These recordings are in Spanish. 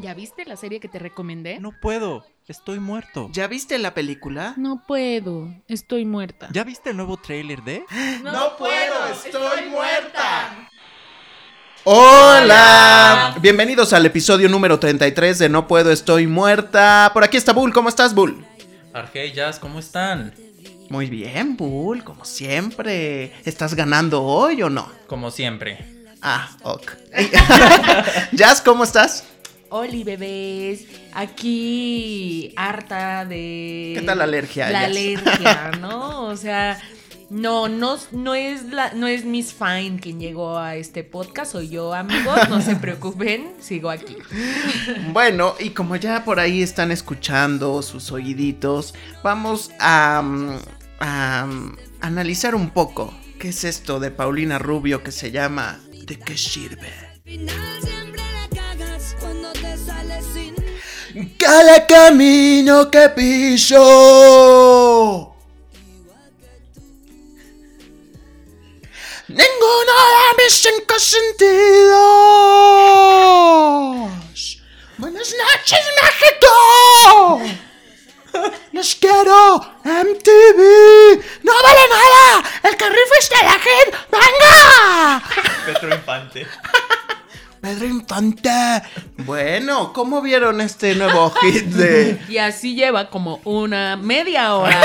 ¿Ya viste la serie que te recomendé? No puedo, estoy muerto. ¿Ya viste la película? No puedo, estoy muerta. ¿Ya viste el nuevo tráiler de? No puedo, estoy muerta. Hola, bienvenidos al episodio número 33 de No puedo, estoy muerta. Por aquí está Bull, ¿cómo estás, Bull? Argey, Jazz, ¿cómo están? Muy bien, Bull, como siempre. ¿Estás ganando hoy o no? Como siempre. Ah, ok. Jazz, ¿cómo estás? Oli, bebés. Aquí harta de. ¿Qué tal la alergia? La alergia, ¿no? O sea. No, no, no es la, no es Miss Fine quien llegó a este podcast, soy yo, amigos, no se preocupen, sigo aquí. Bueno, y como ya por ahí están escuchando sus oíditos, vamos a, mm, a, mm, analizar un poco qué es esto de Paulina Rubio que se llama ¿De qué sirve? final siempre Cada camino que piso. Ninguno de mis cinco sentidos. Buenas noches, México. Los quiero, MTV. No vale nada. El rifa está la gente. ¡Venga! Petro Infante. Pedro Infante. Bueno, ¿cómo vieron este nuevo hit de... Y así lleva como una media hora.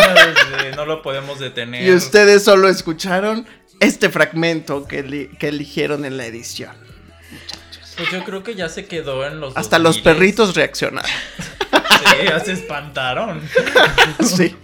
no lo podemos detener. Y ustedes solo escucharon este fragmento que, eli- que eligieron en la edición. Pues yo creo que ya se quedó en los. Hasta los 2000s. perritos reaccionaron. Sí, ya se espantaron. sí.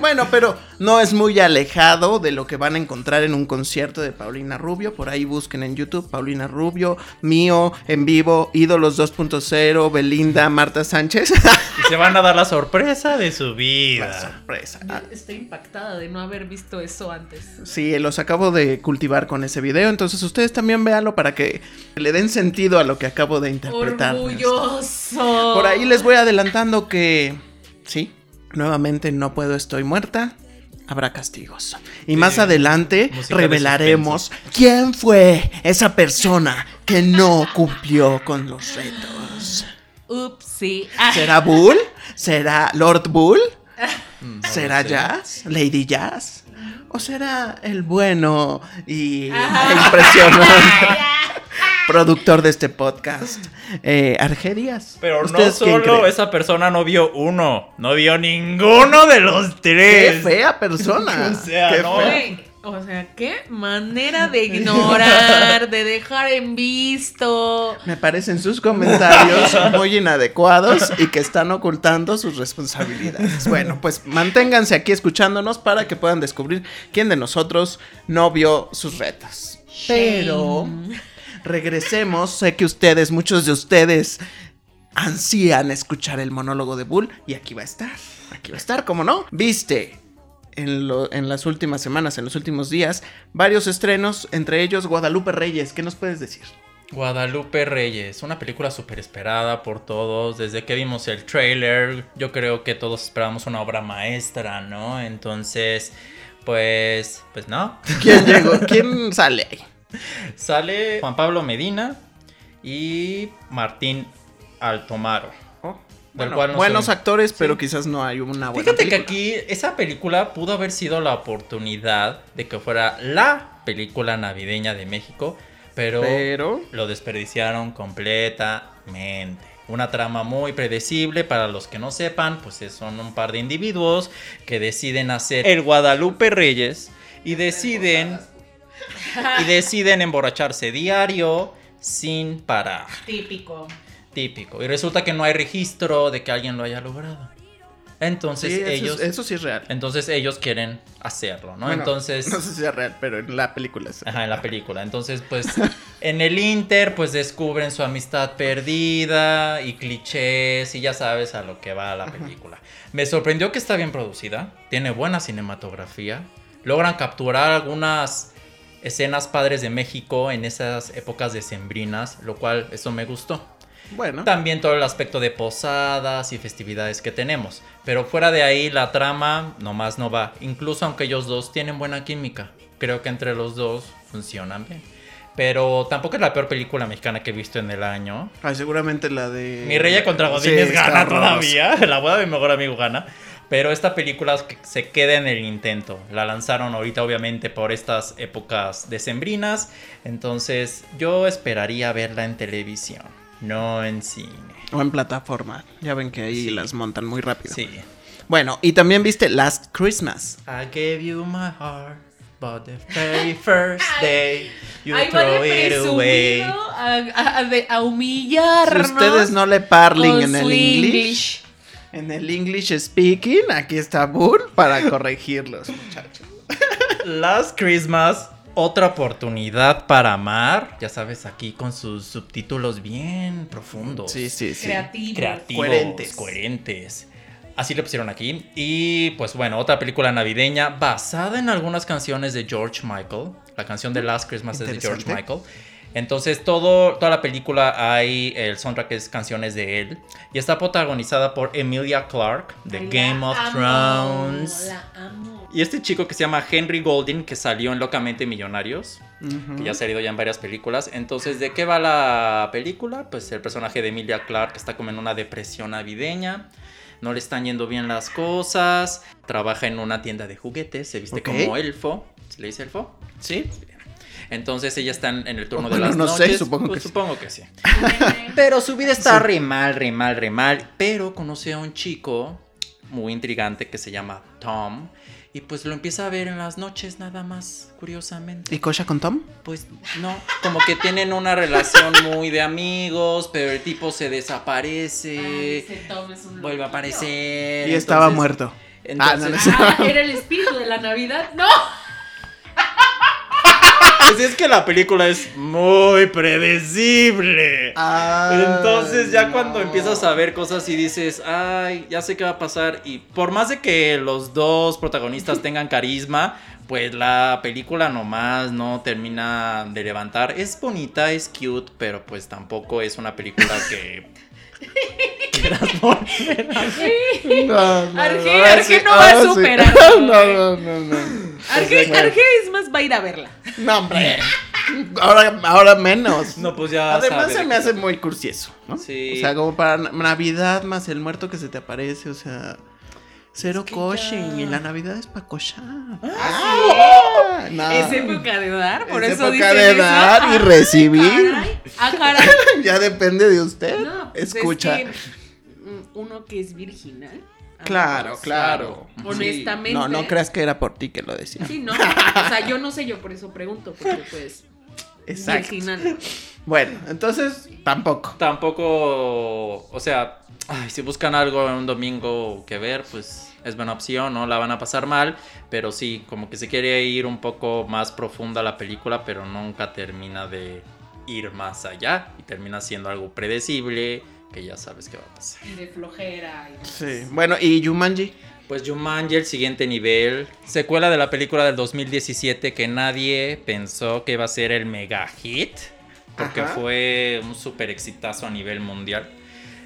Bueno, pero no es muy alejado de lo que van a encontrar en un concierto de Paulina Rubio. Por ahí busquen en YouTube Paulina Rubio, mío, en vivo, Ídolos 2.0, Belinda, Marta Sánchez. Y se van a dar la sorpresa de su La vida. sorpresa. Yo Estoy impactada de no haber visto eso antes. Sí, los acabo de cultivar con ese video, entonces ustedes también véanlo para que le den sentido a lo que acabo de interpretar. Orgulloso. Por ahí les voy adelantando que sí, nuevamente no puedo, estoy muerta. Habrá castigos. Y más adelante revelaremos quién fue esa persona que no cumplió con los retos. Upsi. ¿Será Bull? ¿Será Lord Bull? Mm, no ¿Será. Jazz? ¿Lady Jazz? ¿O será el bueno y impresionante productor de este podcast, eh, Argedias? Pero no ¿Ustedes quién solo esa persona no vio uno, no vio ninguno de los ¡Qué tres. fea persona! O sea, ¡Qué no. fea! O sea, qué manera de ignorar, de dejar en visto. Me parecen sus comentarios muy inadecuados y que están ocultando sus responsabilidades. Bueno, pues manténganse aquí escuchándonos para que puedan descubrir quién de nosotros no vio sus retos. Pero regresemos, sé que ustedes, muchos de ustedes, ansían escuchar el monólogo de Bull y aquí va a estar. Aquí va a estar, ¿cómo no? Viste en, lo- en las últimas semanas, en los últimos días, varios estrenos, entre ellos Guadalupe Reyes. ¿Qué nos puedes decir? Guadalupe Reyes, una película súper esperada por todos. Desde que vimos el trailer, yo creo que todos esperábamos una obra maestra, ¿no? Entonces, pues, pues no. ¿Quién llegó? ¿Quién sale ahí? Sale Juan Pablo Medina y Martín Altomaro. Del Bueno, cual no buenos actores, pero Sí. quizás no hay una buena Fíjate que aquí esa película pudo haber sido la oportunidad de que fuera la película navideña de México, pero, Pero... lo desperdiciaron completamente. Una trama muy predecible para los que no sepan, pues es- son un par de individuos que deciden hacer el Guadalupe Reyes y deciden y deciden emborracharse diario sin parar. Típico. Típico. Y resulta que no hay registro de que alguien lo haya logrado. Entonces Sí, eso, ellos eso sí es real. entonces ellos quieren hacerlo, ¿no? Bueno, Entonces No sé si es real, pero en la película es Ajá, en la película. Entonces, pues, en el Inter, pues descubren su amistad perdida y clichés y ya sabes a lo que va la película. Me sorprendió que está bien producida, tiene buena cinematografía, logran capturar algunas escenas padres de México en esas épocas decembrinas, lo cual eso me gustó. Bueno, También todo el aspecto de posadas y festividades que tenemos. Pero fuera de ahí, la trama nomás no va. Incluso aunque ellos dos tienen buena química. Creo que entre los dos funcionan bien. Pero tampoco es la peor película mexicana que he visto en el año. Ay, seguramente la de. Mi Rey contra Sí, Godínez está gana todavía. La boda de mi mejor amigo gana. Pero esta película se queda en el intento. La lanzaron ahorita, obviamente, por estas épocas decembrinas. Entonces, yo esperaría verla en televisión, no en cine. O en plataforma. Ya ven que ahí Sí. las montan muy rápido. Sí. Bueno, y también viste Last Christmas. I gave you my heart, but the very first day you va throw it away. a, a- a de- a Si humillarnos. ustedes no le parlen en el English. En el English speaking, aquí está Bull para corregirlos, muchachos. Last Christmas, otra oportunidad para amar. Ya sabes, aquí con sus subtítulos bien profundos. Sí, sí, sí. Creativo. creativos, Coherentes. coherentes. Así le pusieron aquí. Y pues bueno, otra película navideña basada en algunas canciones de George Michael. La canción de Last Christmas es de George. Michael. Entonces todo, toda la película hay el soundtrack es canciones de él. Y está protagonizada por Emilia Clarke de Ay, Game of amo, Thrones. La amo. Y este chico que se llama Henry Golding, que salió en Locamente Millonarios, que ya ha salido ya en varias películas. Entonces, ¿de qué va la película? Pues el personaje de Emilia Clarke está como en una depresión navideña. No le están yendo bien las cosas. Trabaja en una tienda de juguetes. Se viste Ok. como elfo. ¿Se le dice elfo? ¿Sí? Entonces ella está en el turno de las no sé, noches. supongo Pues que sí. supongo que sí. Pero su vida está re mal, re mal, re mal. Pero conoce a un chico muy intrigante que se llama Tom. Y pues lo empieza a ver en las noches nada más, curiosamente. ¿Y Kosha con Tom? Pues no, como que tienen una relación muy de amigos, pero el tipo se desaparece, Ay, ese Tom es un vuelve a aparecer. Y estaba entonces- muerto. entonces- Ah, no, no sé. Ah, era el espíritu de la Navidad. ¡No! Pues es que la película es muy predecible. Entonces ya cuando empiezas a ver cosas y dices, ay, ya sé qué va a pasar. Y por más de que los dos protagonistas tengan carisma, pues la película nomás no termina de levantar. Es bonita, es cute, pero pues tampoco es una película que... Arge, no, Arge no va a superar. No, no, no, no. Arge, Arge es más, va a ir a verla. No, hombre. Ahora, ahora menos. No, pues ya... Además sabe se me hace muy cursioso, ¿no? Sí. O sea, como para na- Navidad más el muerto que se te aparece, o sea, cero Es que coaching ya. y la Navidad es para cochar. Ah, no. Es época de dar, por Es eso época dicen de eso. dar y Ah, recibir. caray. Ah, caray. ya depende de usted. No, pues Escucha. es que, mm, uno que es virginal. Claro, claro. Honestamente. Sí. No, no creas que era por ti que lo decía. Sí, no. O sea, yo no sé, yo por eso pregunto, porque pues. Exacto. Virginal. Bueno, entonces tampoco. Tampoco, o sea, ay, si buscan algo en un domingo que ver, pues es buena opción, no la van a pasar mal, pero sí, como que se quiere ir un poco más profunda la película, pero nunca termina de ir más allá y termina siendo algo predecible, que ya sabes qué va a pasar. Y de flojera. y- Sí. Bueno, ¿y Jumanji? Pues Jumanji, el siguiente nivel, secuela de la película del 2017 que nadie pensó que iba a ser el mega hit, porque Ajá. fue un super exitazo a nivel mundial.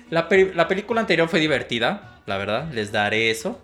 La, la película anterior fue divertida, la verdad, les daré eso.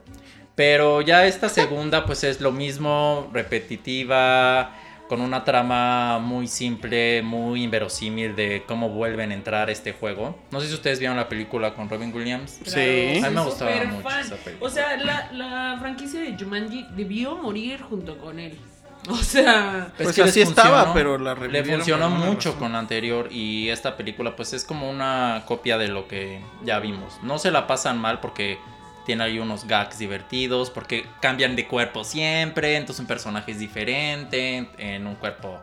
Pero ya esta segunda pues es lo mismo, repetitiva, con una trama muy simple, muy inverosímil de cómo vuelven a entrar a este juego. No sé si ustedes vieron la película con Robin Williams. Sí. A mí me gustaba mucho fan. esa película. O sea, la, la franquicia de Jumanji debió morir junto con él. O sea. Es Pues que así estaba, pero la Le funcionó mucho razón. con la anterior y esta película pues es como una copia de lo que ya vimos. No se la pasan mal porque tiene ahí unos gags divertidos, porque cambian de cuerpo siempre, entonces un personaje es diferente en un cuerpo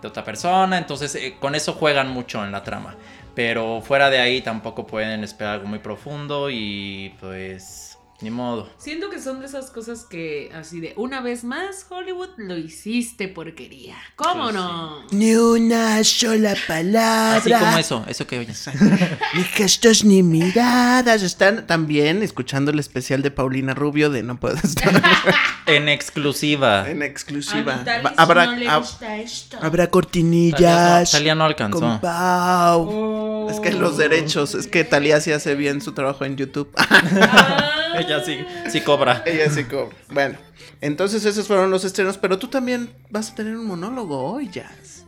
de otra persona, entonces eh, con eso juegan mucho en la trama. Pero fuera de ahí tampoco pueden esperar algo muy profundo y pues ni modo. Siento que son de esas cosas que, así de, una vez más, Hollywood lo hiciste porquería. ¿Cómo Pues no? Ni una sola palabra. Así como eso, eso que oyes. Ni gestos ni miradas. Están también escuchando el especial de Paulina Rubio de No Puedo Estar En exclusiva. en A exclusiva. Va- habrá, no le hab- gusta esto. habrá Talia cortinillas. no, Talia no alcanzó. con Pau. Oh. Es que los derechos, es que Talía sí hace bien su trabajo en YouTube. Ella sí, sí cobra. Ella sí cobra. Bueno, entonces esos fueron los estrenos, pero tú también vas a tener un monólogo hoy, Jazz.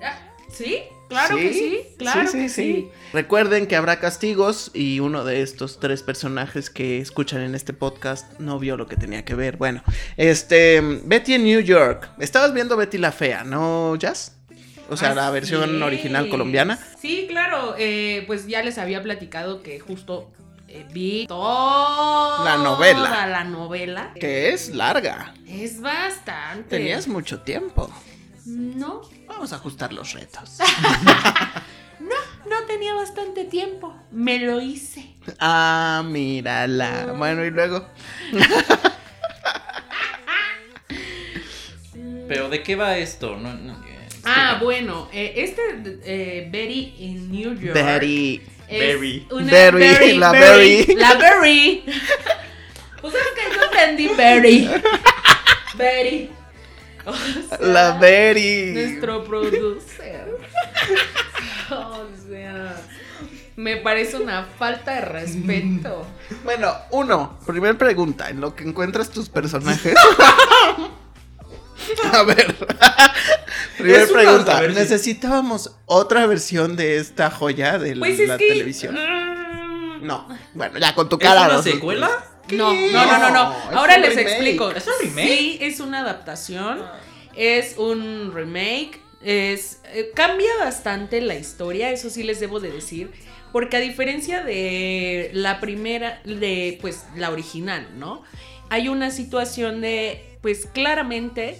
Sí, claro que sí, claro que sí. Recuerden que habrá castigos y uno de estos tres personajes que escuchan en este podcast no vio lo que tenía que ver. Bueno, este, Betty en New York. Estabas viendo Betty la Fea, ¿no, Jazz? O sea, la versión original colombiana. Sí, claro. eh, pues ya les había platicado que justo vi toda La novela. la novela. Que es larga. Es bastante. Tenías mucho tiempo. No, Vamos a ajustar los retos. no tenía bastante tiempo. Me lo hice. Ah, mírala. Bueno, y luego. Pero ¿de qué va esto? No, no, eh, Ah, bueno, eh, este eh, Betty in New York. Betty. Berry. una Berry, la Berry. La Berry. Pues es que yo entendí Berry. O sea, La Betty. Nuestro producer. O sea, me parece una falta de respeto. Bueno, uno, primer pregunta, en lo que encuentras tus personajes. A ver. Primer Es una- pregunta, a ver si- ¿necesitábamos otra versión de esta joya de Pues es la que. televisión? mm, No. Bueno, ya con tu ¿Es cara. una los- secuela? No, no, no, no, no. Es Ahora les remake. explico. ¿Es un remake? Sí, es una adaptación. Es un remake. Es. eh, cambia bastante la historia, eso sí les debo de decir. Porque a diferencia de la primera, de pues la original, ¿no? Hay una situación de, pues claramente,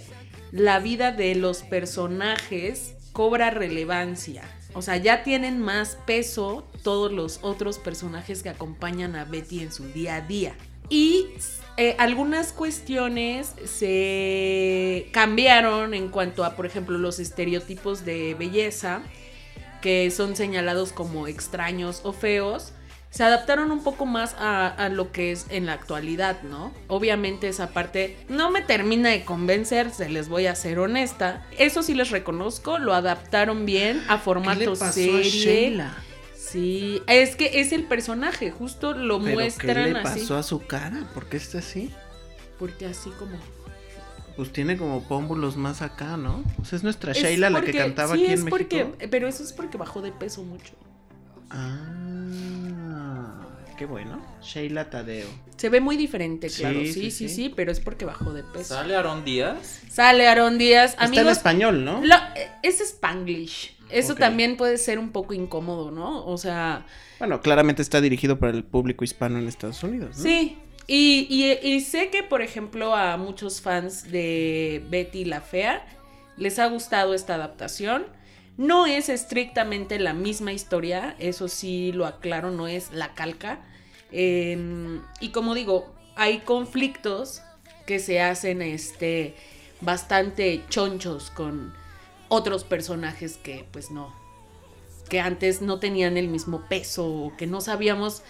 la vida de los personajes cobra relevancia. O sea, ya tienen más peso todos los otros personajes que acompañan a Betty en su día a día. Y eh, algunas cuestiones se cambiaron en cuanto a, por ejemplo, los estereotipos de belleza que son señalados como extraños o feos, se adaptaron un poco más a, a lo que es en la actualidad, ¿no? Obviamente esa parte no me termina de convencer, se les voy a ser honesta. Eso sí les reconozco, lo adaptaron bien a formato serie. Sí, es que es el personaje, justo lo ¿Pero muestran qué le así. pasó a su cara? ¿Por qué está así? Porque así como Pues tiene como pómbulos más acá, ¿no? O sea, es nuestra Es Sheila la que cantaba sí, aquí es en México. porque, pero eso es porque bajó de peso mucho. Ah, qué bueno. Sheila Tadeo. Se ve muy diferente, Sí, claro. Sí, sí, sí, sí. sí, pero es porque bajó de peso. ¿Sale Aaron Díaz? Sale Aaron Díaz. Está en español, ¿no? lo- eh, es Spanglish. Eso también puede ser un poco incómodo, ¿no? O sea, Bueno, claramente está dirigido para el público hispano en Estados Unidos, ¿no? sí. Y, y- y sé que, por ejemplo, a muchos fans de Betty la Fea les ha gustado esta adaptación. No es estrictamente la misma historia, eso sí lo aclaro, no es la calca. Eh, y como digo, hay conflictos que se hacen este, bastante chonchos con otros personajes que pues no, que antes no tenían el mismo peso o que no sabíamos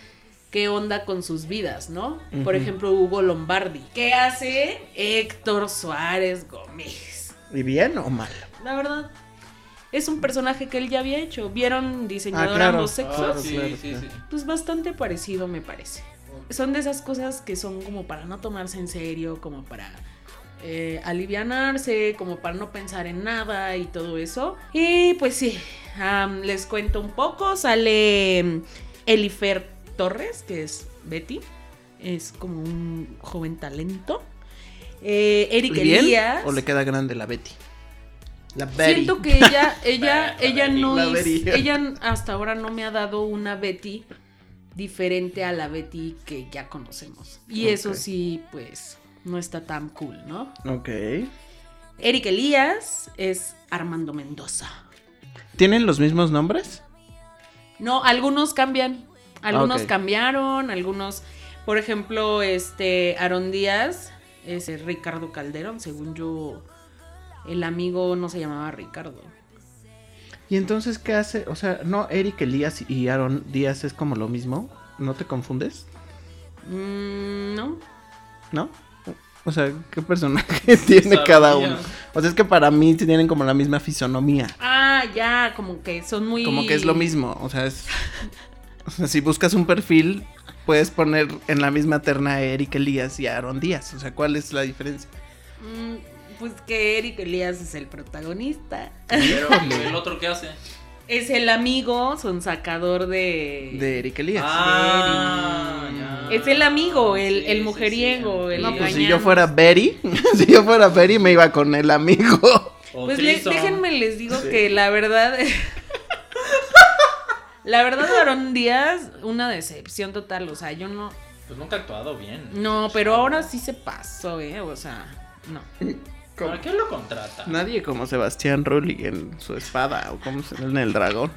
qué onda con sus vidas, ¿no? Por ejemplo, Hugo Lombardi. ¿Qué hace Héctor Suárez Gómez? ¿Y bien o mal? La verdad, es un personaje que él ya había hecho. ¿Vieron diseñador Ah, claro. ambos sexos? Claro, sí, claro, sí. Pues bastante parecido me parece. Son de esas cosas que son como para no tomarse en serio, como para eh, alivianarse, como para no pensar en nada y todo eso. Y pues sí, les cuento un poco. Sale mm, Elifer Torres, que es Betty. Es como un joven talento. Eh, Eric ¿Y bien? Elías. ¿O le queda grande la Betty? La. Siento que ella, ella, La ella Betty. no es, ella hasta ahora no me ha dado una Betty diferente a la Betty que ya conocemos. Y eso sí, pues, no está tan cool, ¿no? Ok. Eric Elías es Armando Mendoza. ¿Tienen los mismos nombres? No, algunos cambian. Algunos cambiaron, algunos, por ejemplo, este Aaron Díaz es Ricardo Calderón, según yo, el amigo no se llamaba Ricardo. ¿Y entonces qué hace? O sea, ¿no Eric Elías y Aaron Díaz es como lo mismo? ¿No te confundes? Mm, no. ¿No? O sea, ¿qué personaje tiene Sabía. cada uno? O sea, es que para mí tienen como la misma fisonomía. Ah, ya, como que son muy. Como que es lo mismo. O sea, es. O sea, si buscas un perfil, puedes poner en la misma terna a Eric Elías y a Aaron Díaz. O sea, ¿cuál es la diferencia? Mm, pues que Eric Elías es el protagonista. Pero el otro qué hace? Es el amigo sonsacador de... De Eric Elías. Ah, ya. Es el amigo, el, Sí, el sí, mujeriego, sí, el no, pues si yo fuera Betty, si yo fuera Betty me iba con el amigo. O Pues le- déjenme les digo que la verdad... la verdad, Aaron Díaz, una decepción total. O sea, yo no... Pues nunca ha actuado bien. No, pero ahora sí se pasó, ¿eh? O sea, no. ¿Para qué lo contrata? Nadie como Sebastián Rulli en su espada o como se en el dragón.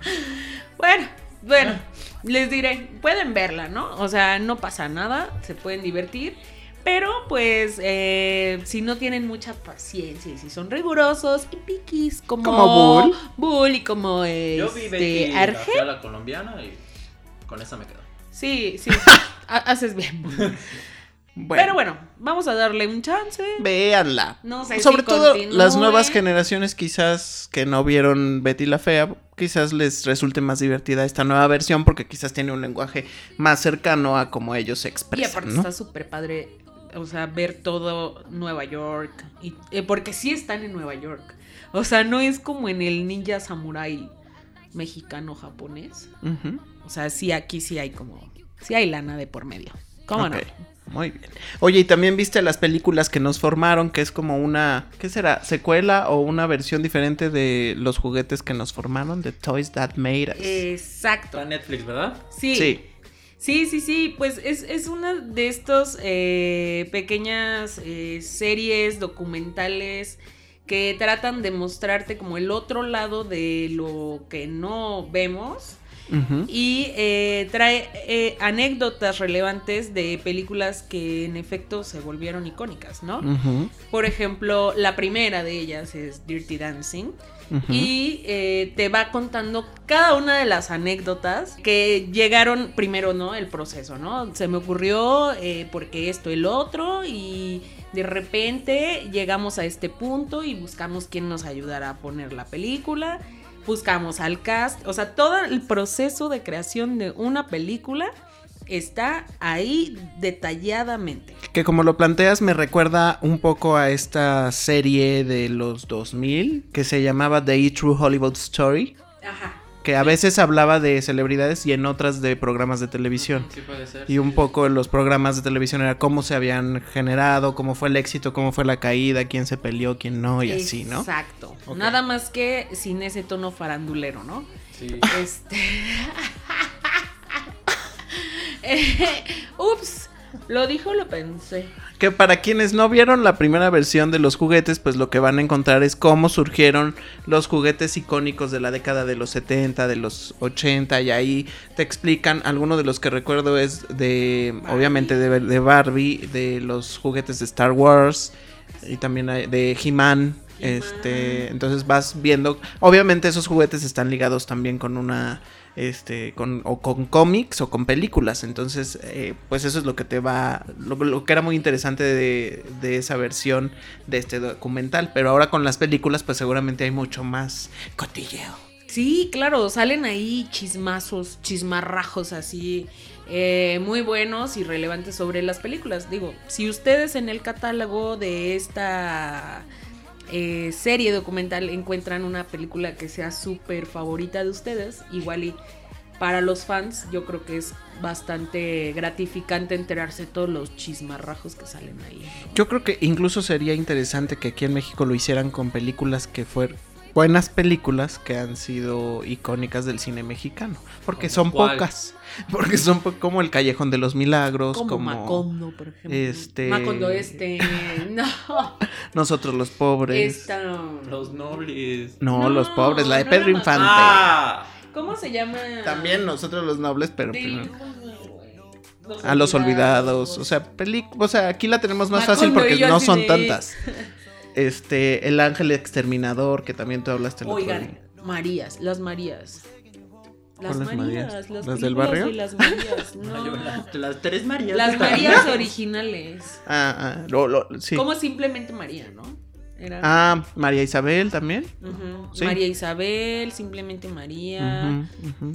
Bueno, bueno, les diré, pueden verla, ¿no? O sea, no pasa nada, se pueden divertir. Pero pues eh, si no tienen mucha paciencia y si son rigurosos y piquis como, Como Bull. Bull y como Yo vi este, la Arge. fea, la colombiana y con esa me quedo. Sí, sí, ha- haces bien. Bueno, Pero bueno, vamos a darle un chance. véanla. No sé Sobre si todo continúe. las nuevas generaciones quizás que no vieron Betty la Fea, quizás les resulte más divertida esta nueva versión porque quizás tiene un lenguaje más cercano a como ellos se Y expresan, aparte ¿no? está súper padre, o sea, ver todo Nueva York. Y, eh, porque sí están en Nueva York. O sea, no es como en el ninja samurai mexicano-japonés. O sea, sí, aquí sí hay como... Sí hay lana de por medio. ¿Cómo Ok, no? Muy bien. Oye, y también viste las películas que nos formaron, que es como una, ¿qué será? ¿Secuela o una versión diferente de los juguetes que nos formaron? The Toys That Made Us. Exacto. En Netflix, ¿verdad? Sí. Sí. Sí, sí, sí, pues es, es una de estos eh, pequeñas eh, series documentales que tratan de mostrarte como el otro lado de lo que no vemos Y eh, trae eh, anécdotas relevantes de películas que en efecto se volvieron icónicas, ¿no? Por ejemplo, la primera de ellas es Dirty Dancing. Y eh, te va contando cada una de las anécdotas que llegaron primero, ¿no? El proceso, ¿no? Se me ocurrió porque esto, el otro, y de repente llegamos a este punto y buscamos quién nos ayudara a poner la película, buscamos al cast, o sea, todo el proceso de creación de una película está ahí detalladamente. Que como lo planteas me recuerda un poco a esta serie de los 2000 que se llamaba The True Hollywood Story, Ajá. Que a veces hablaba de celebridades y en otras de programas de televisión. Sí puede ser. Y un poco los programas de televisión era cómo se habían generado, cómo fue el éxito, cómo fue la caída, quién se peleó, quién no y así, ¿no? Exacto. Nada más que sin ese tono farandulero, ¿no? Sí. Este. Eh, Ups, lo dijo, lo pensé. Que para quienes no vieron la primera versión de los juguetes, pues lo que van a encontrar es cómo surgieron los juguetes icónicos de la década de los 70, de los 80 y ahí te explican, alguno de los que recuerdo es de, obviamente de, de Barbie, de los juguetes de Star Wars y también de He-Man. Este, entonces vas viendo, obviamente esos juguetes están ligados también con una este con o con cómics o con películas. Entonces eh, pues eso es lo que te va lo, que era muy interesante de, de esa versión de este documental. Pero ahora con las películas pues seguramente hay mucho más cotilleo. Sí, claro, salen ahí chismazos, chismarrajos así, eh, muy buenos y relevantes sobre las películas. Digo, si ustedes en el catálogo de esta eh, serie documental encuentran una película que sea súper favorita de ustedes, igual y para los fans yo creo que es bastante gratificante enterarse de todos los chismarrajos que salen ahí. yo creo que incluso sería interesante que aquí en México lo hicieran con películas que fueran buenas películas que han sido icónicas del cine mexicano porque ¿Como son cuál? pocas porque son po- como el Callejón de los Milagros Como, como, Macondo, por ejemplo. este- Macondo este. No. nosotros los pobres Esta. Los nobles. No, No, los pobres, la de no Pedro Infante. Ah. ¿Cómo se llama? También nosotros los nobles, pero De- primero. Los A los olvidados. O sea, peli o sea, aquí la tenemos más Macondo fácil porque no son de- tantas. Este, El Ángel Exterminador, que también tú hablaste el otro Oigan, día. Marías, las Marías. Las ¿Cuáles Marías, Marías? las, ¿Las del barrio? de las Marías, no. las, las tres Marías. Las Marías originales. Ah, ah, lo- lo- sí. Como simplemente María, ¿no? Era- Ah, María Isabel también. Sí. María Isabel, simplemente María. Ujú.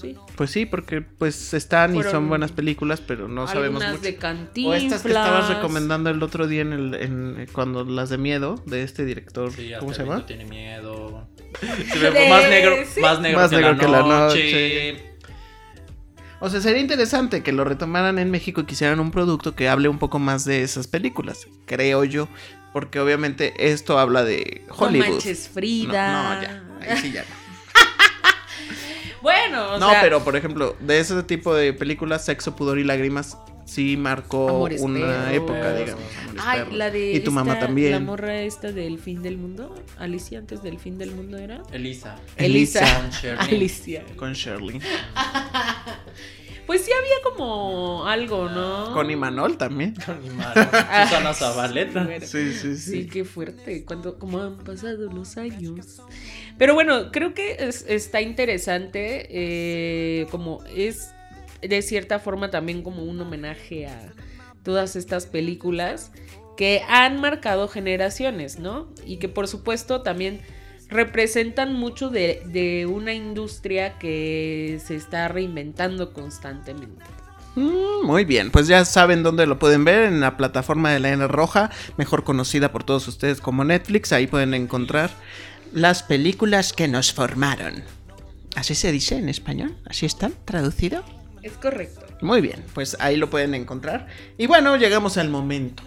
Sí. Pues sí, porque pues están y son buenas películas, pero no sabemos mucho. de O estas que estabas recomendando el otro día en el, en, cuando las de miedo de este director, Sí, ¿cómo se llama? tiene miedo. Se ve De- más negro, sí. más negro, Más que, negro la que la noche. O sea, sería interesante que lo retomaran en México y quisieran un producto que hable un poco más de esas películas, creo yo, porque obviamente esto habla de Hollywood. No manches, Frida. No, no, ya, ahí sí ya. no. Bueno, o no, sea, pero por ejemplo, de ese tipo de películas, Sexo, Pudor y Lágrimas sí marcó Amores una perros. época, digamos. Amores Ay, Perros. la de Y tu mamá esta- también. La morra esta del fin del mundo. Alicia antes del fin del mundo era. Elisa. Elisa. Con Shirley. Alicia. Con Shirley. Pues sí había como algo, ¿no? Con Imanol también. Con mi madre. Susana Zabaleta. bueno. Sí, sí, Sí, qué fuerte. Cuando, como han pasado los años. Pero bueno, creo que es- está interesante. eh, como es de cierta forma también como un homenaje a todas estas películas que han marcado generaciones, ¿no? Y que por supuesto también representan mucho de, de una industria que se está reinventando constantemente. Mm, muy bien, pues ya saben dónde lo pueden ver en la plataforma de la N Roja, mejor conocida por todos ustedes como Netflix. Ahí pueden encontrar las películas que nos formaron. ¿Así se dice en español? ¿Así está traducido? Es correcto. Muy bien, pues ahí lo pueden encontrar. Y bueno, llegamos al momento.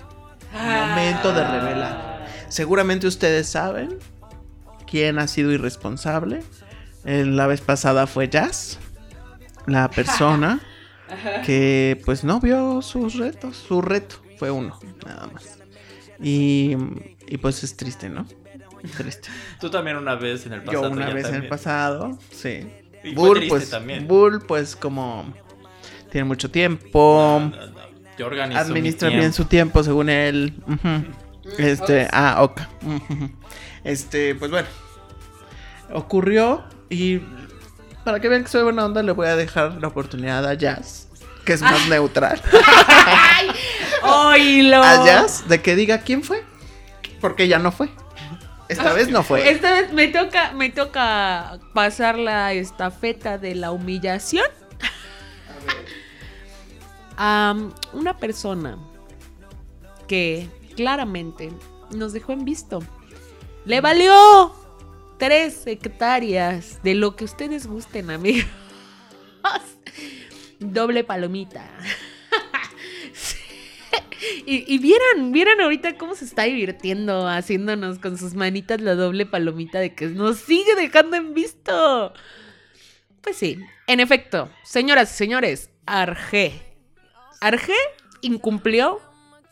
Momento de revelar. Seguramente ustedes saben quién ha sido irresponsable. La vez pasada fue Jazz, la persona que pues no vio sus retos. Su reto fue uno, nada más. Y, y pues es triste, ¿no? Triste. Tú también una vez en el pasado. Yo una vez en el pasado, sí. Y Bull, pues, también. Bull, pues como tiene mucho tiempo. No, no, no. Yo organizo administra mi bien su tiempo según él. Ujú. Este, ah, ok. Este, pues bueno. Ocurrió y para que vean que soy buena onda le voy a dejar la oportunidad a Jazz, que es más neutral. ¡Oílo! A Jazz de que diga quién fue, porque ya no fue. Esta vez no fue. Esta vez me toca, me toca pasar la estafeta de la humillación. A una persona que claramente nos dejó en visto. Le valió tres hectáreas de lo que ustedes gusten, amigos. Doble palomita. Y, vieran, vieran ahorita cómo se está divirtiendo haciéndonos con sus manitas la doble palomita de que nos sigue dejando en visto. Pues sí, en efecto, señoras y señores, Arge. Arge incumplió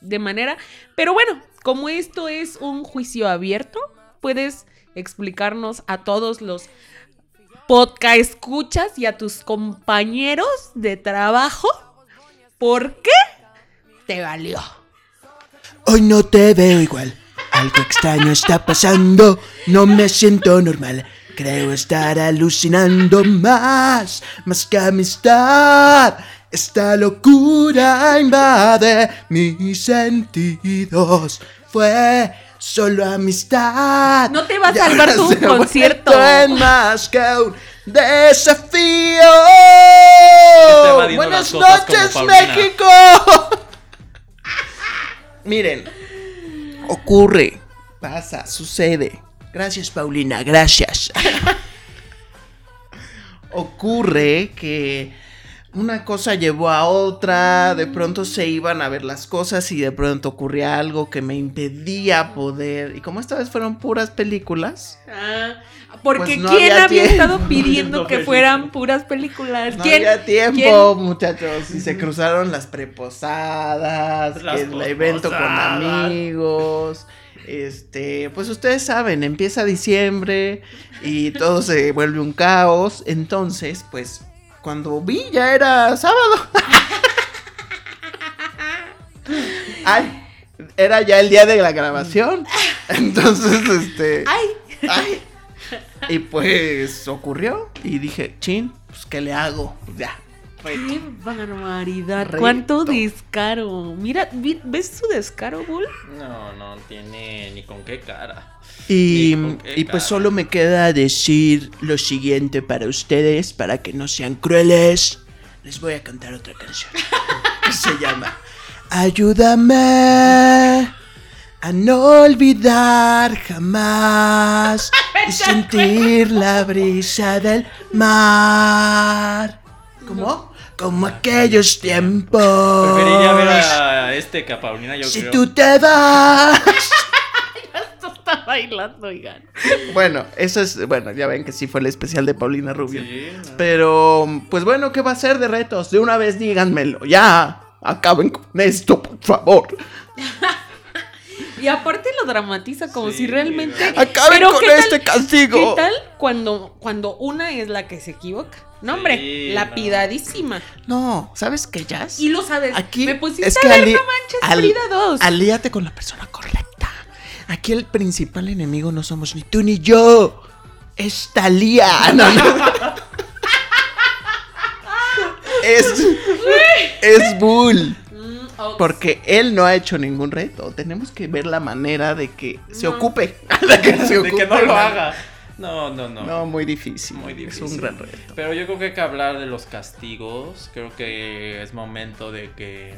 de manera... Pero bueno, como esto es un juicio abierto, puedes explicarnos a todos los podcast escuchas y a tus compañeros de trabajo por qué te valió. Hoy no te veo igual. Algo extraño está pasando. No me siento normal. Creo estar alucinando más, más que amistad. Esta locura invade mis sentidos. Fue solo amistad. No te va a salvar tu concierto. en más que un desafío. Buenas noches, Paulina. México. Miren, ocurre, pasa, sucede. Gracias, Paulina, gracias. ocurre que una cosa llevó a otra, de pronto se iban a ver las cosas y de pronto ocurría algo que me impedía poder. Y como esta vez fueron puras películas, Ah, porque Pues no ¿quién había estado pidiendo No que fue fueran puras películas? no ¿Quién? había tiempo, quién? muchachos. Y se cruzaron las preposadas, Las el evento con amigos. Este, pues ustedes saben, empieza diciembre y todo se vuelve un caos. Entonces, pues, cuando vi ya era sábado. Ay, era ya el día de la grabación. Entonces, este. Ay, Ay. Y pues ocurrió y dije, chin, pues ¿qué le hago? Ya, Qué barbaridad. Cuánto descaro. Mira, ¿ves su descaro, Bull? No, no tiene ni con qué cara. Y, ¿Y con qué y pues solo me queda decir lo siguiente para ustedes, para que no sean crueles. Les voy a cantar otra canción que se llama Ayúdame a no olvidar jamás y sentir la brisa del mar. ¿Cómo? Como aquellos tiempos. Preferiría ver a este que a Paulina, yo Si creo. tú te vas. Esto está bailando, oigan. Bueno, eso es, bueno, ya ven que sí fue el especial de Paulina Rubio. Sí, no. Pero, pues bueno, ¿qué va a ser de retos? De una vez díganmelo, ya. Acaben con esto, por favor. Y aparte lo dramatiza como Sí, si realmente. Acaben Pero con ¿qué tal- este castigo. ¿Qué tal cuando, cuando una es la que se equivoca? No, hombre, Sí, lapidadísima. No, ¿sabes qué, Jazz? Y lo sabes. Aquí me pusiste es que a ver, ali- no manches, al- Frida 2. Alíate con la persona correcta. Aquí el principal enemigo no somos ni tú ni yo. Es Talía. No, no. es. Es Bull. Porque él no ha hecho ningún reto. Tenemos que ver la manera de que se ocupe. de que se De que ocupe. no lo haga. No, no, no. No, muy difícil. Muy Es difícil. un gran reto. Pero yo creo que hay que hablar de los castigos. Creo que es momento de que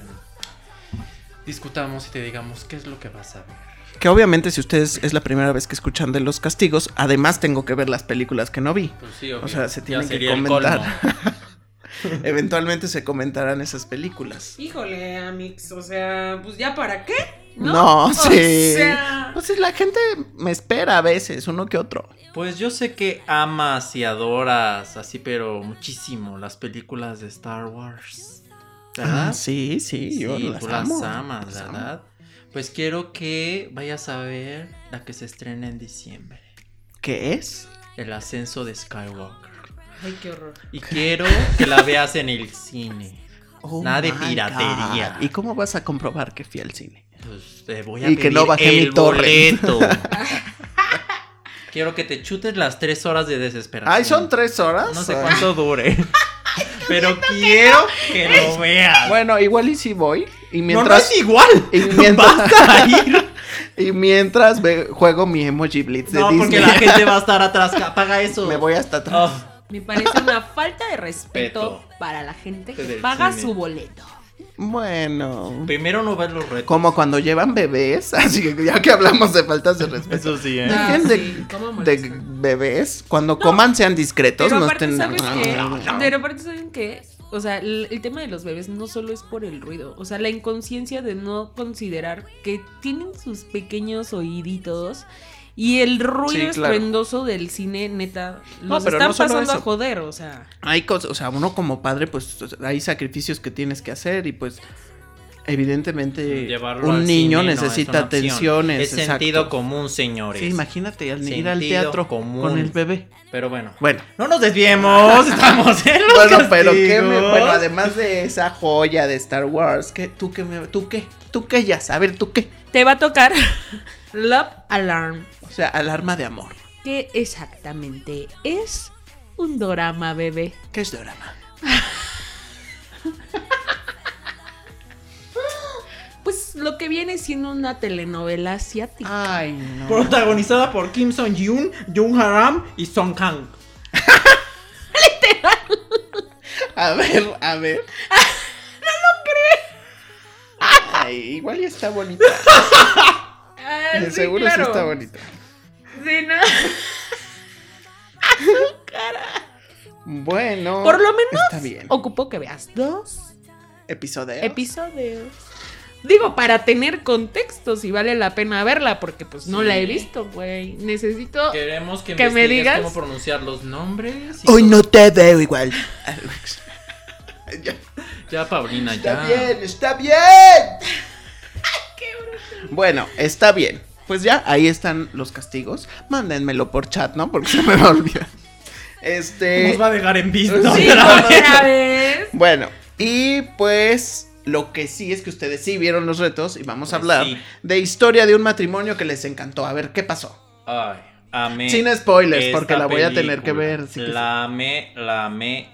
discutamos y te digamos qué es lo que vas a ver. Que obviamente si ustedes es la primera vez que escuchan de los castigos, además tengo que ver las películas que no vi. Pues sí, obvio. sea, se tienen que comentar. Eventualmente se comentarán esas películas. Híjole, Amix, o sea, pues ya para qué, ¿no? No, O sí. sea, Pues sí, la gente me espera a veces, uno que otro. Pues yo sé que amas y adoras así, pero muchísimo las películas de Star Wars. ¿Verdad? Ah, sí, sí, yo Sí, las tú amo. las amas, las amo. ¿verdad? Pues quiero que vayas a ver la que se estrena en diciembre. ¿Qué es? El ascenso de Skywalker. Ay, qué horror. Y quiero que la veas en el cine. Oh Nada de piratería. God. ¿Y cómo vas a comprobar que fui al cine? Pues te voy a Y que pedir no bajé el mi torrent. boleto. quiero que te chutes las tres horas de desesperación. Ay, son tres horas. No sé cuánto dure. Pero quiero que lo veas. Bueno, igual y si voy. Y no, no mientras. es igual. y mientras, Vas a ir. y mientras ve- juego mi emoji blitz de No, Disney. porque la gente va a estar atrás. Apaga eso. Me voy hasta atrás. Oh, Me parece una falta de respeto para la gente que Del paga cine. su boleto. Bueno. primero no ves los retos. Como cuando llevan bebés. Así que ya que hablamos de faltas de respeto. Eso sí, ¿eh? Ah, Dejen de, sí, cómo de molesta. bebés. Cuando coman sean discretos. Pero no aparte, estén. ¿sabes qué? Pero aparte, ¿saben qué? O sea, el, el tema de los bebés no solo es por el ruido. O sea, la inconsciencia de no considerar que tienen sus pequeños oíditos. Y el ruido Sí, claro. estruendoso del cine, neta, No, los pero están no solo pasando a joder, o sea. Hay cosas, o sea, uno como padre, pues hay sacrificios que tienes que hacer y pues evidentemente Llevarlo un niño cine no es necesita opción. atenciones. Es exacto. sentido común, señores. Sí, imagínate al ir al teatro común. con el bebé. Pero bueno. Bueno, No nos desviemos, estamos en los bueno, pero qué me, castigos. bueno, además de esa joya de Star Wars, ¿qué, tú qué me, tú qué, tú qué ya, a ver, tú qué, Te va a tocar Love Alarm. o sea, alarma de amor. ¿Qué exactamente es un dorama, bebé? ¿Qué es drama? Pues lo que viene siendo una telenovela asiática. Ay, no. Protagonizada por Kim Song Yoon, Jung Haram y Song Kang. A ver, a ver. no lo creo. Ay, igual ya está bonita. Ah, De sí, seguro claro. sí está bonita. Sí, no. Bueno. Por lo menos Está bien. ocupo que veas dos Episodio. episodios. Digo, para tener contexto, si vale la pena verla, porque pues no la he visto, güey. Necesito... Queremos que, Que me digas. cómo pronunciar los nombres. y Hoy todo. no te veo igual. ya, Ya, Paulina, está ya. bien, está bien. Bueno, está bien. Pues ya, ahí están los castigos. Mándenmelo por chat, ¿no? Porque se me va a olvidar. Este. Nos va a dejar en visto. Sí, otra vez. Bueno, y pues lo que sí es que ustedes sí vieron los retos y vamos a Pues hablar sí. de historia de un matrimonio que les encantó. A ver, ¿qué pasó? Ay, amé. Sin spoilers, porque la voy a tener que ver, sí que la amé, la amé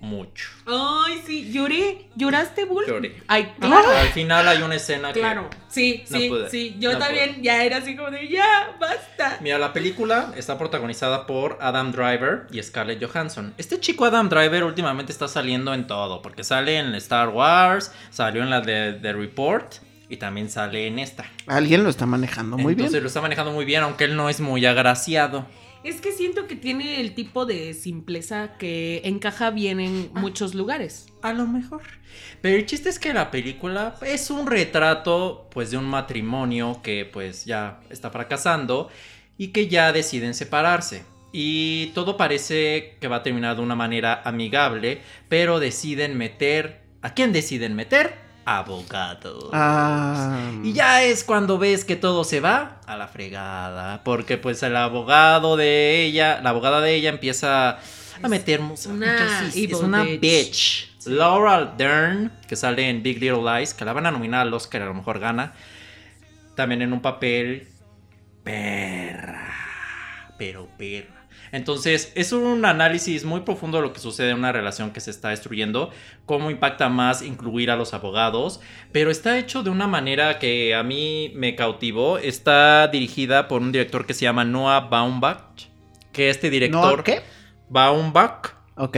mucho. Ay, sí, lloré. ¿Lloraste, Bull? Lloré. Ay, claro. Al final hay una escena que... Claro. Sí, No sí, pude, sí. Yo no también ya era así como de, ya, basta. Mira, la película está protagonizada por Adam Driver y Scarlett Johansson. Este chico Adam Driver últimamente está saliendo en todo, porque sale en Star Wars, salió en la de The Report y también sale en esta. Alguien lo está manejando muy Entonces bien. lo está manejando muy bien, aunque él no es muy agraciado. Es que siento que tiene el tipo de simpleza que encaja bien en muchos lugares. A lo mejor. Pero el chiste es que la película es un retrato pues de un matrimonio que pues ya está fracasando y que ya deciden separarse. Y todo parece que va a terminar de una manera amigable, pero deciden meter... ¿A quién deciden meter? Abogado. Ah, Y ya es cuando ves que todo se va a la fregada. Porque pues el abogado de ella, la abogada de ella empieza a meter mus- una es una bitch. bitch. Laura Dern, que sale en Big Little Lies, que la van a nominar al Oscar, a lo mejor gana. También en un papel perra. Pero perra. Entonces, es un análisis muy profundo de lo que sucede en una relación que se está destruyendo, cómo impacta más incluir a los abogados, pero está hecho de una manera que a mí me cautivó. Está dirigida por un director que se llama Noah Baumbach, que este director... ¿No? ¿Qué? Baumbach Ok.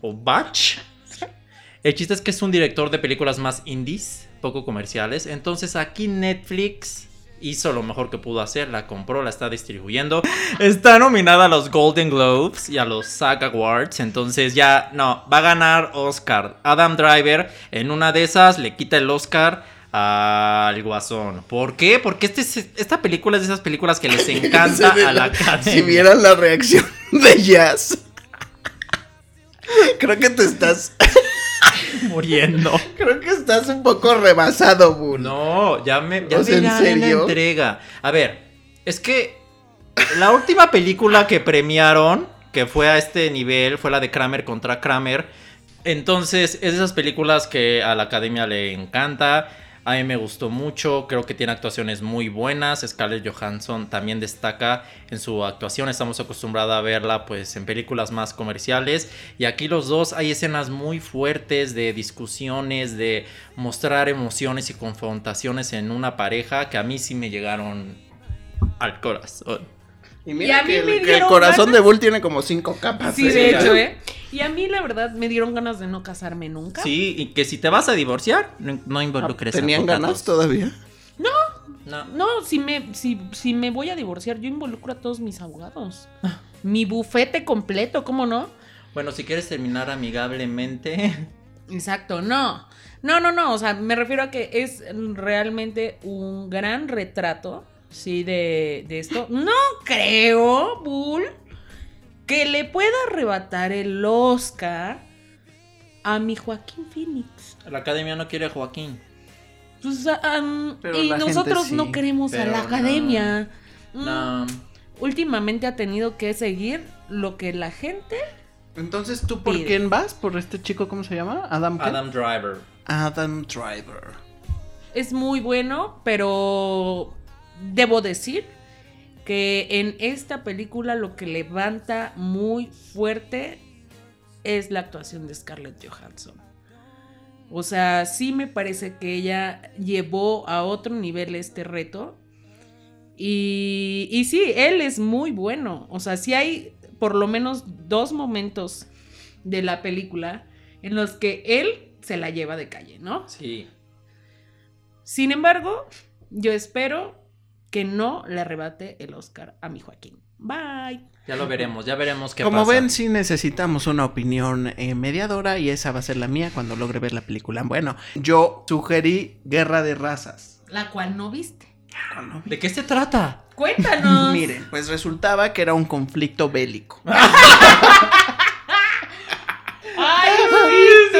o Bach. El chiste es que es un director de películas más indies, poco comerciales. Entonces aquí Netflix hizo lo mejor que pudo hacer, la compró, la está distribuyendo. Está nominada a los Golden Globes y a los SAG Awards. Entonces ya, no, va a ganar Oscar. Adam Driver en una de esas le quita el Oscar al Guasón. ¿Por qué? Porque este es- esta película es de esas películas que les encanta a la academia. Si vieran la reacción de Jazz. Creo que te estás. muriendo. Creo que estás un poco rebasado, Bull. No, ya me, ya me ¿en en la serio? entrega. A ver, es que la última película que premiaron, que fue a este nivel, fue la de Kramer contra Kramer. Entonces, es de esas películas que a la academia le encanta. A mí me gustó mucho, creo que tiene actuaciones muy buenas. Scarlett Johansson también destaca en su actuación. Estamos acostumbrados a verla pues en películas más comerciales. Y aquí los dos hay escenas muy fuertes de discusiones, de mostrar emociones y confrontaciones en una pareja que a mí sí me llegaron al corazón. Y Y mira a mí que, me el- que el corazón ganas. de Bull tiene como cinco capas. Sí, ¿eh? de hecho, ¿eh? Y a mí, la verdad, me dieron ganas de no casarme nunca. Sí, y que si te vas a divorciar, no, no Ah, involucres a ¿Tenían ganas todavía? No. No, si me, si, si me voy a divorciar, yo involucro a todos mis abogados. Mi bufete completo, ¿cómo no? Bueno, si quieres terminar amigablemente. Exacto, no. No, no, no. O sea, me refiero a que es realmente un gran retrato, sí, de, de esto. No creo, Bull, que le pueda arrebatar el Oscar a mi Joaquín Phoenix. La academia no quiere a Joaquín. Pues, ah, um, y nosotros sí, no queremos a la academia. Mm, No. Últimamente ha tenido que seguir lo que la gente. Entonces, ¿tú por Pide. quién vas? ¿Por este chico, cómo se llama? Adam. qué? Adam Driver. Adam Driver. Es muy bueno, pero debo decir que en esta película lo que levanta muy fuerte es la actuación de Scarlett Johansson. O sea, sí me parece que ella llevó a otro nivel este reto. Y, y sí, él es muy bueno. O sea, sí hay por lo menos dos momentos de la película en los que él se la lleva de calle, ¿no? Sí. Sin embargo, yo espero que no le arrebate el Oscar a mi Joaquín. Bye. Ya lo veremos, ya veremos qué Como pasa. ven, sí necesitamos una opinión eh, mediadora y esa va a ser la mía cuando logre ver la película. Bueno, yo sugerí Guerra de Razas. La cual no viste. ¿De qué se trata? Cuéntanos. Miren, pues resultaba que era un conflicto bélico. Ay, sí, tú.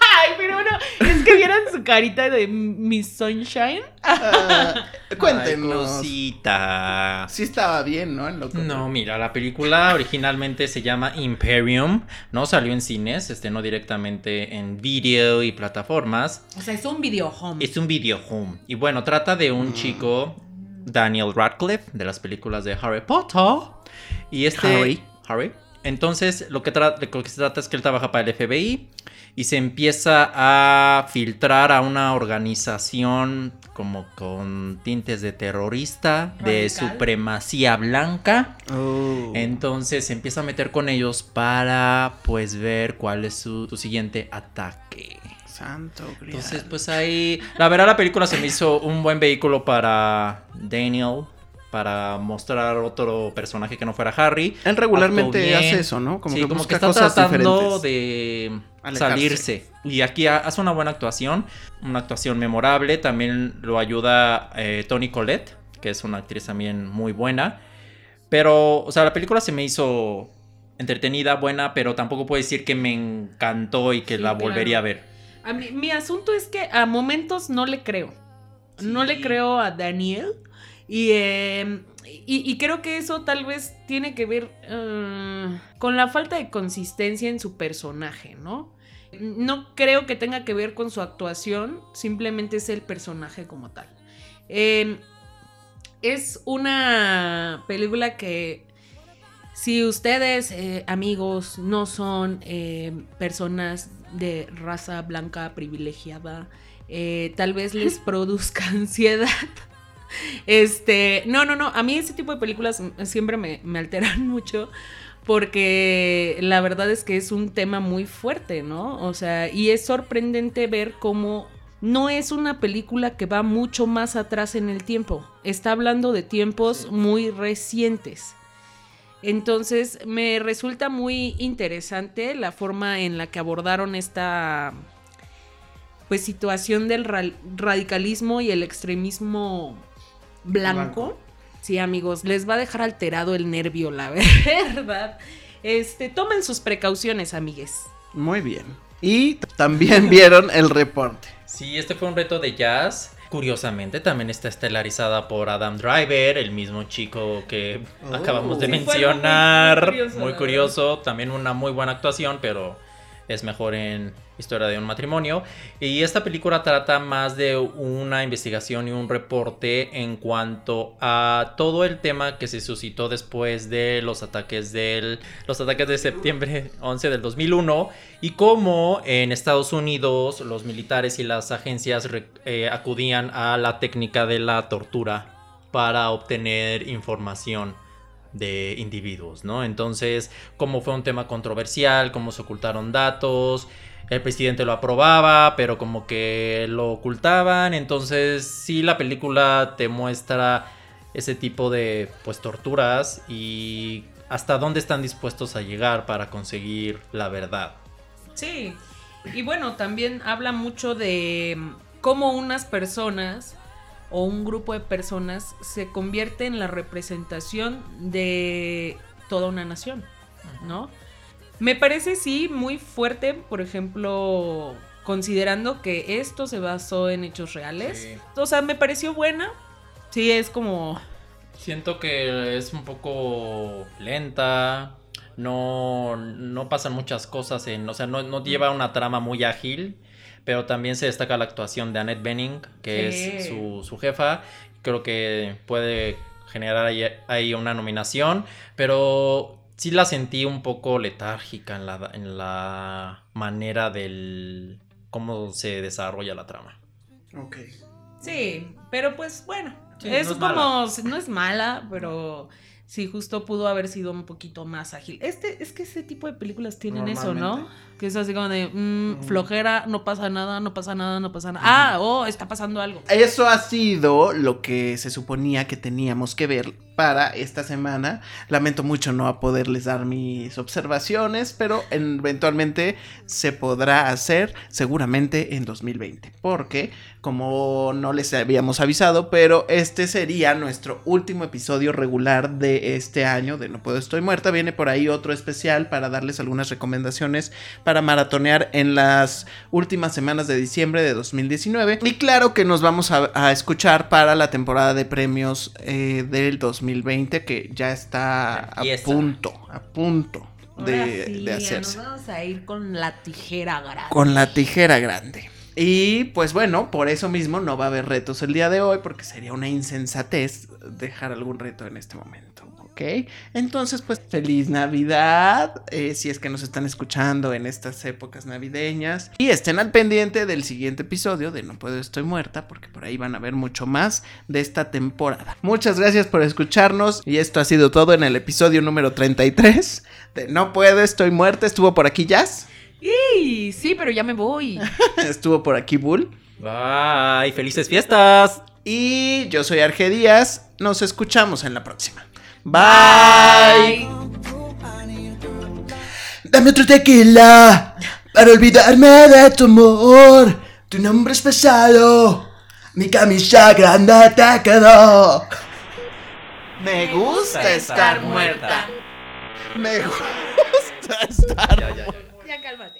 Ay, pero no. Es que vieran su carita de Miss Sunshine. Ay, cuéntenos. cosita. sí estaba bien, ¿no? En lo que- No, mira, la película originalmente se llama Imperium, no salió en cines, este no directamente en video y plataformas. O sea, es un video home. Es un video home. Y bueno, trata de un chico, Daniel Radcliffe, de las películas de Harry Potter. Y este. Harry. Harry. Entonces, lo que, lo que se trata es que él trabaja para el FBI y se empieza a filtrar a una organización como con tintes de terrorista, de supremacía blanca. Oh. Entonces se empieza a meter con ellos para pues ver cuál es su, su siguiente ataque. Santo grial. Entonces, pues ahí. La verdad, la película se me hizo un buen vehículo para Daniel. Para mostrar otro personaje que no fuera Harry. Él regularmente hace eso, ¿no? Como sí, que como busca que está cosas tratando diferentes. de Alejarse. salirse. Y aquí ha- hace una buena actuación. Una actuación memorable. También lo ayuda eh, Tony Collette, que es una actriz también muy buena. Pero, o sea, la película se me hizo entretenida, buena, pero tampoco puedo decir que me encantó y que Sí, la claro. volvería a ver. A mí- mi asunto es que a momentos no le creo. No le creo a Daniel. Y, eh, y, creo que eso tal vez tiene que ver eh, con la falta de consistencia en su personaje, ¿no? No creo que tenga que ver con su actuación, simplemente es el personaje como tal. Eh, es una película que si ustedes, eh, amigos, no son eh, personas de raza blanca privilegiada, tal vez les produzca ansiedad. Este, no, no, no, a mí ese tipo de películas siempre me, me alteran mucho porque la verdad es que es un tema muy fuerte, ¿no? O sea, y es sorprendente ver cómo no es una película que va mucho más atrás en el tiempo, está hablando de tiempos muy recientes. Entonces me resulta muy interesante la forma en la que abordaron esta pues situación del ra- radicalismo y el extremismo blanco. Blanco. Sí, amigos, les va a dejar alterado el nervio, la verdad. Este, tomen sus precauciones, amigues. Muy bien. Y también vieron el reporte. Sí, este fue un reto de jazz. Curiosamente, también está estelarizada por Adam Driver, el mismo chico que Oh. acabamos de mencionar. muy curioso, Muy la curioso, también una muy buena actuación, pero es mejor en Historia de un matrimonio. Y esta película trata más de una investigación y un reporte en cuanto a todo el tema que se suscitó después de los ataques del los ataques de septiembre 11 del 2001 y cómo en Estados Unidos los militares y las agencias eh, acudían a la técnica de la tortura para obtener información de individuos, ¿no? Entonces, cómo fue un tema controversial, cómo se ocultaron datos, el presidente lo aprobaba, pero como que lo ocultaban, entonces sí la película te muestra ese tipo de pues torturas y hasta dónde están dispuestos a llegar para conseguir la verdad. Sí. Y bueno, también habla mucho de mm, cómo unas personas o un grupo de personas se convierte en la representación de toda una nación, ¿no? Me parece sí muy fuerte, por ejemplo, considerando que esto se basó en hechos reales. Sí. O sea, me pareció buena. Sí, es como Siento que es un poco lenta. No, no pasan muchas cosas en. O sea, no, no lleva una trama muy ágil. Pero también se destaca la actuación de Annette Bening, que Sí. es su, su jefa. Creo que puede generar ahí, ahí una nominación. Pero sí la sentí un poco letárgica en la, en la manera del. cómo se desarrolla la trama. Ok. Sí, pero pues bueno, Sí, es no es como, no es mala, pero sí, justo pudo haber sido un poquito más ágil. Este, es que ese tipo de películas tienen eso, ¿no? Que es así como de mm, flojera, no pasa nada, no pasa nada, no pasa nada. Ah, oh, está pasando algo. Eso ha sido lo que se suponía que teníamos que ver para esta semana. Lamento mucho no poderles dar mis observaciones, pero eventualmente se podrá hacer seguramente en 2020. Porque, como no les habíamos avisado, pero este sería nuestro último episodio regular de este año de No Puedo Estoy Muerta. Viene por ahí otro especial para darles algunas recomendaciones para maratonear en las últimas semanas de diciembre de 2019. Y claro que nos vamos a, a escuchar para la temporada de premios eh, del 2020 que ya está a punto, a punto de, sí, de hacerse. Nos vamos a ir con la tijera grande. Con la tijera grande. Y pues bueno, por eso mismo no va a haber retos el día de hoy porque sería una insensatez dejar algún reto en este momento. ¿Ok? Entonces, pues feliz Navidad, eh, si es que nos están escuchando en estas épocas navideñas. Y estén al pendiente del siguiente episodio de No Puedo Estoy Muerta, porque por ahí van a ver mucho más de esta temporada. Muchas gracias por escucharnos y esto ha sido todo en el episodio número 33 de No Puedo Estoy Muerta. Estuvo por aquí Jazz, Y sí, pero ya me voy. estuvo por aquí Bull. Bye, felices fiestas. Y yo soy Arge Díaz. Nos escuchamos en la próxima. Bye. Dame otro tequila para olvidarme de tu amor. Tu nombre es pesado. Mi camisa grande te quedó. Me gusta estar muerta. Me gusta estar muerta. Ya, ya, ya. ya cálmate.